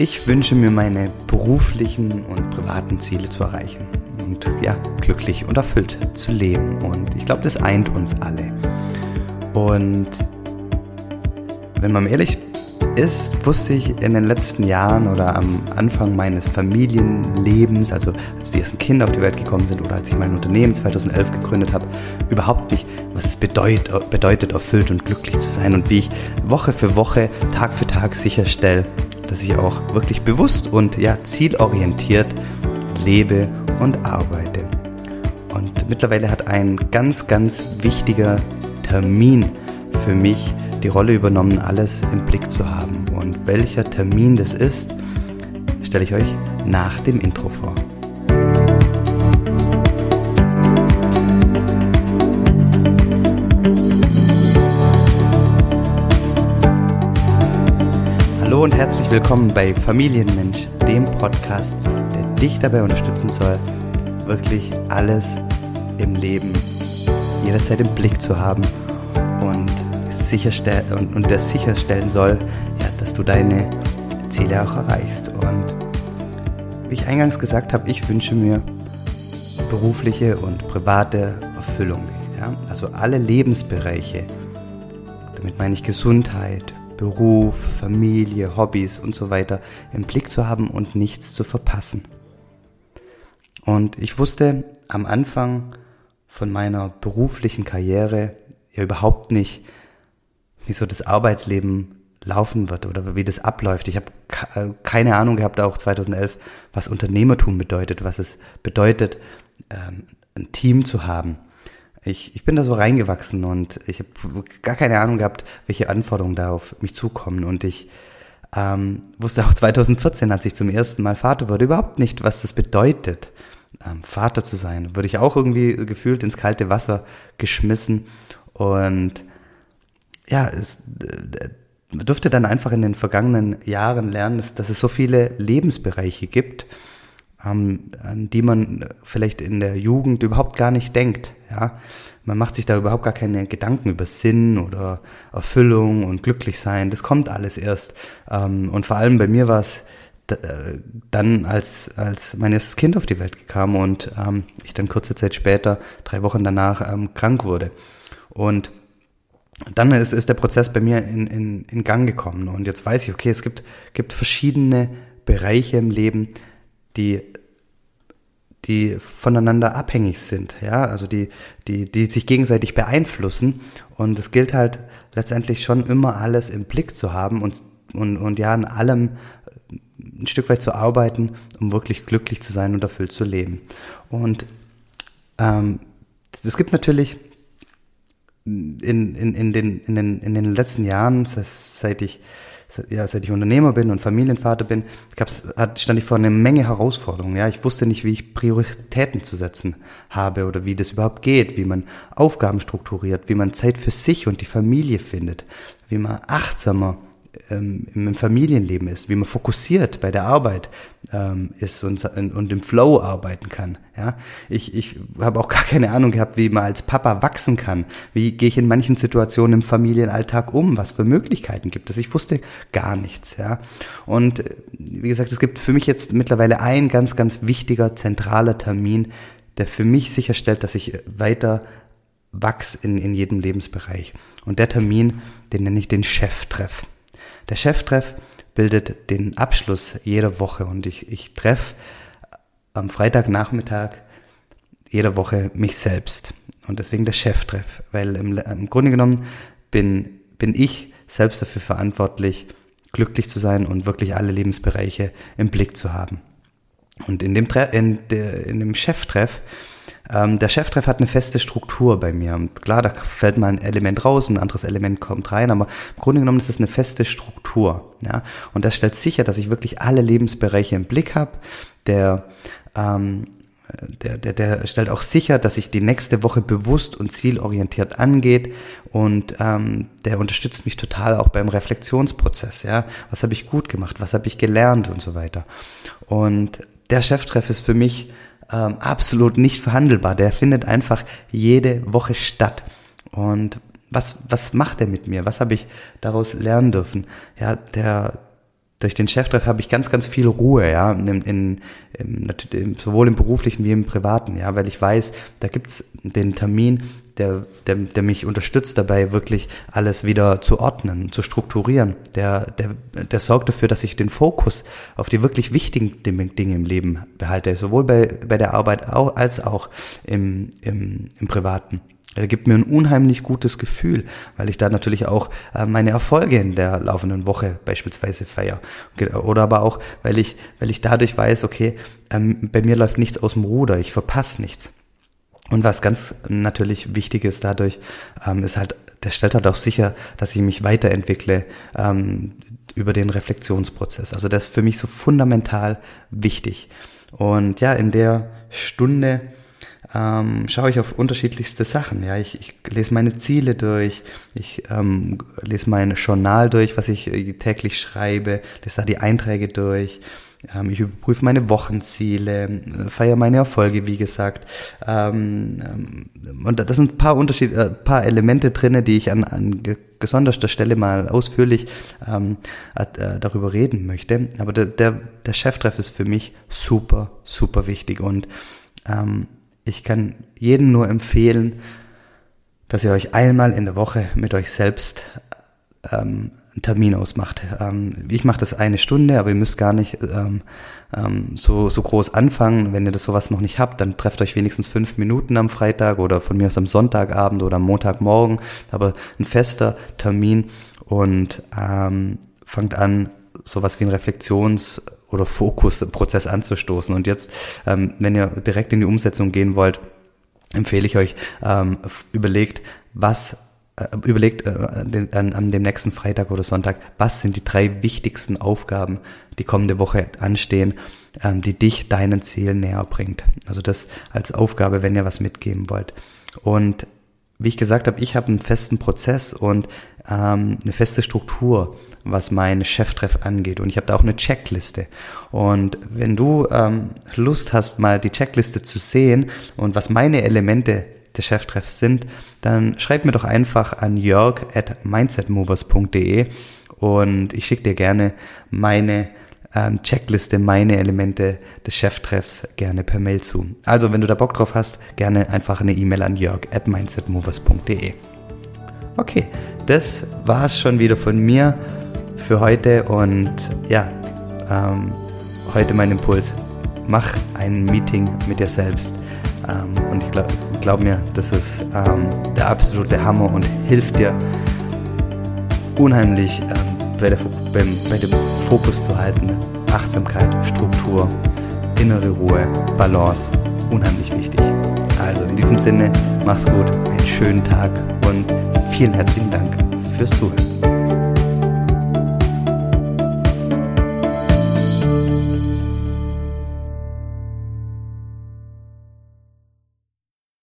Ich wünsche mir meine beruflichen und privaten Ziele zu erreichen und ja, glücklich und erfüllt zu leben. Und ich glaube, das eint uns alle. Und wenn man ehrlich ist, wusste ich in den letzten Jahren oder am Anfang meines Familienlebens, also als die ersten Kinder auf die Welt gekommen sind oder als ich mein Unternehmen 2011 gegründet habe, überhaupt nicht, was es bedeutet, bedeutet, erfüllt und glücklich zu sein und wie ich Woche für Woche, Tag für Tag sicherstelle, dass ich auch wirklich bewusst und ja zielorientiert lebe und arbeite. Und mittlerweile hat ein ganz, ganz wichtiger Termin für mich die Rolle übernommen, alles im Blick zu haben. Und welcher Termin das ist, stelle ich euch nach dem Intro vor. Hallo und herzlich willkommen bei Familienmensch, dem Podcast, der dich dabei unterstützen soll, wirklich alles im Leben jederzeit im Blick zu haben und sicherstellen und, und das sicherstellen soll, ja, dass du deine Ziele auch erreichst. Und wie ich eingangs gesagt habe, ich wünsche mir berufliche und private Erfüllung. Ja? Also alle Lebensbereiche. Damit meine ich Gesundheit, Beruf, Familie, Hobbys und so weiter im Blick zu haben und nichts zu verpassen. Und ich wusste am Anfang von meiner beruflichen Karriere ja überhaupt nicht, wie so das Arbeitsleben laufen wird oder wie das abläuft. Ich habe äh, keine Ahnung gehabt, auch 2011, was Unternehmertum bedeutet, was es bedeutet, ähm, ein Team zu haben. Ich, ich bin da so reingewachsen und ich habe gar keine Ahnung gehabt, welche Anforderungen da auf mich zukommen. Und ich ähm, wusste auch 2014, als ich zum ersten Mal Vater wurde, überhaupt nicht, was das bedeutet, ähm, Vater zu sein. Würde ich auch irgendwie gefühlt ins kalte Wasser geschmissen. Und ja, es äh, dürfte dann einfach in den vergangenen Jahren lernen, dass, dass es so viele Lebensbereiche gibt, an die man vielleicht in der Jugend überhaupt gar nicht denkt. Ja, man macht sich da überhaupt gar keine Gedanken über Sinn oder Erfüllung und glücklich sein. Das kommt alles erst. Ähm, und vor allem bei mir war es äh, dann, als, als mein erstes Kind auf die Welt kam und ähm, ich dann kurze Zeit später, drei Wochen danach, ähm, krank wurde. Und dann ist, ist der Prozess bei mir in, in, in Gang gekommen und jetzt weiß ich, okay, es gibt, gibt verschiedene Bereiche im Leben, die die voneinander abhängig sind, ja, also die, die, die sich gegenseitig beeinflussen. Und es gilt halt letztendlich schon immer alles im Blick zu haben und, und, und ja, an allem ein Stück weit zu arbeiten, um wirklich glücklich zu sein und erfüllt zu leben. Und ähm, es gibt natürlich in, in, in, den, in, den, in den letzten Jahren, seit ich, ja, seit ich Unternehmer bin und Familienvater bin, gab's, hat, stand ich vor einer Menge Herausforderungen. Ja, ich wusste nicht, wie ich Prioritäten zu setzen habe oder wie das überhaupt geht, wie man Aufgaben strukturiert, wie man Zeit für sich und die Familie findet, wie man achtsamer ähm, im Familienleben ist, wie man fokussiert bei der Arbeit ähm, ist und, und im Flow arbeiten kann. Ja, ich, ich habe auch gar keine Ahnung gehabt, wie man als Papa wachsen kann. Wie gehe ich in manchen Situationen im Familienalltag um? Was für Möglichkeiten gibt es? Ich wusste gar nichts. Ja, und äh, wie gesagt, es gibt für mich jetzt mittlerweile ein ganz, ganz wichtiger zentraler Termin, der für mich sicherstellt, dass ich weiter wachs in, in jedem Lebensbereich. Und der Termin, den nenne ich den Cheftreff. Der Cheftreff bildet den Abschluss jeder Woche und ich, ich treffe am Freitagnachmittag jeder Woche mich selbst. Und deswegen der Cheftreff, weil im, im Grunde genommen bin, bin ich selbst dafür verantwortlich, glücklich zu sein und wirklich alle Lebensbereiche im Blick zu haben. Und in dem, Tre in, der, in dem Cheftreff ähm, der Cheftreff hat eine feste Struktur bei mir. Klar, da fällt mal ein Element raus, ein anderes Element kommt rein, aber im Grunde genommen ist es eine feste Struktur. Ja? Und das stellt sicher, dass ich wirklich alle Lebensbereiche im Blick habe. Der ähm, der, der, der stellt auch sicher, dass sich die nächste Woche bewusst und zielorientiert angeht und ähm, der unterstützt mich total auch beim Reflexionsprozess. Ja, was habe ich gut gemacht, was habe ich gelernt und so weiter. Und der Cheftreff ist für mich ähm, absolut nicht verhandelbar. Der findet einfach jede Woche statt. Und was, was macht er mit mir? Was habe ich daraus lernen dürfen? Ja, der, durch den Cheftreff habe ich ganz, ganz viel Ruhe, ja, in, in, in, sowohl im beruflichen wie im privaten, ja, weil ich weiß, da gibt's den Termin, der, der, der mich unterstützt dabei, wirklich alles wieder zu ordnen, zu strukturieren. Der, der, der sorgt dafür, dass ich den Fokus auf die wirklich wichtigen Dinge im Leben behalte, sowohl bei, bei der Arbeit als auch im, im, im Privaten. Er gibt mir ein unheimlich gutes Gefühl, weil ich da natürlich auch äh, meine Erfolge in der laufenden Woche beispielsweise feiere. Oder aber auch, weil ich, weil ich dadurch weiß, okay, ähm, bei mir läuft nichts aus dem Ruder, ich verpasse nichts. Und was ganz natürlich wichtig ist dadurch, ähm, ist halt, der stellt halt auch sicher, dass ich mich weiterentwickle ähm, über den Reflexionsprozess. Also das ist für mich so fundamental wichtig. Und ja, in der Stunde ähm, schaue ich auf unterschiedlichste Sachen. Ja, ich, ich lese meine Ziele durch, ich ähm, lese mein Journal durch, was ich äh, täglich schreibe, lese da die Einträge durch. Ähm, ich überprüfe meine Wochenziele, äh, feiere meine Erfolge, wie gesagt. Ähm, ähm, und da sind ein paar Unterschied, äh, paar Elemente drinne, die ich an, an gesonderter Stelle mal ausführlich ähm, äh, darüber reden möchte. Aber der, der, der Cheftreff ist für mich super, super wichtig und ähm, ich kann jedem nur empfehlen, dass ihr euch einmal in der Woche mit euch selbst ähm, einen Termin ausmacht. Ähm, ich mache das eine Stunde, aber ihr müsst gar nicht ähm, ähm, so, so groß anfangen. Wenn ihr das sowas noch nicht habt, dann trefft euch wenigstens fünf Minuten am Freitag oder von mir aus am Sonntagabend oder am Montagmorgen. Aber ein fester Termin und ähm, fangt an, sowas wie ein Reflexions- oder Fokusprozess anzustoßen. Und jetzt, ähm, wenn ihr direkt in die Umsetzung gehen wollt, empfehle ich euch, ähm, überlegt, was überlegt äh, an, an, an dem nächsten Freitag oder Sonntag, was sind die drei wichtigsten Aufgaben, die kommende Woche anstehen, ähm, die dich deinen Zielen näher bringt. Also das als Aufgabe, wenn ihr was mitgeben wollt. Und wie ich gesagt habe, ich habe einen festen Prozess und ähm, eine feste Struktur was mein Cheftreff angeht. Und ich habe da auch eine Checkliste. Und wenn du ähm, Lust hast, mal die Checkliste zu sehen und was meine Elemente des Cheftreffs sind, dann schreib mir doch einfach an jörg at mindsetmovers.de und ich schicke dir gerne meine ähm, Checkliste, meine Elemente des Cheftreffs gerne per Mail zu. Also, wenn du da Bock drauf hast, gerne einfach eine E-Mail an jörg at mindsetmovers.de. Okay, das war's schon wieder von mir für heute und ja, ähm, heute mein Impuls. Mach ein Meeting mit dir selbst. Ähm, und ich glaube glaub mir, das ist ähm, der absolute Hammer und hilft dir unheimlich ähm, bei, der, beim, bei dem Fokus zu halten. Achtsamkeit, Struktur, innere Ruhe, Balance, unheimlich wichtig. Also in diesem Sinne, mach's gut, einen schönen Tag und vielen herzlichen Dank fürs Zuhören.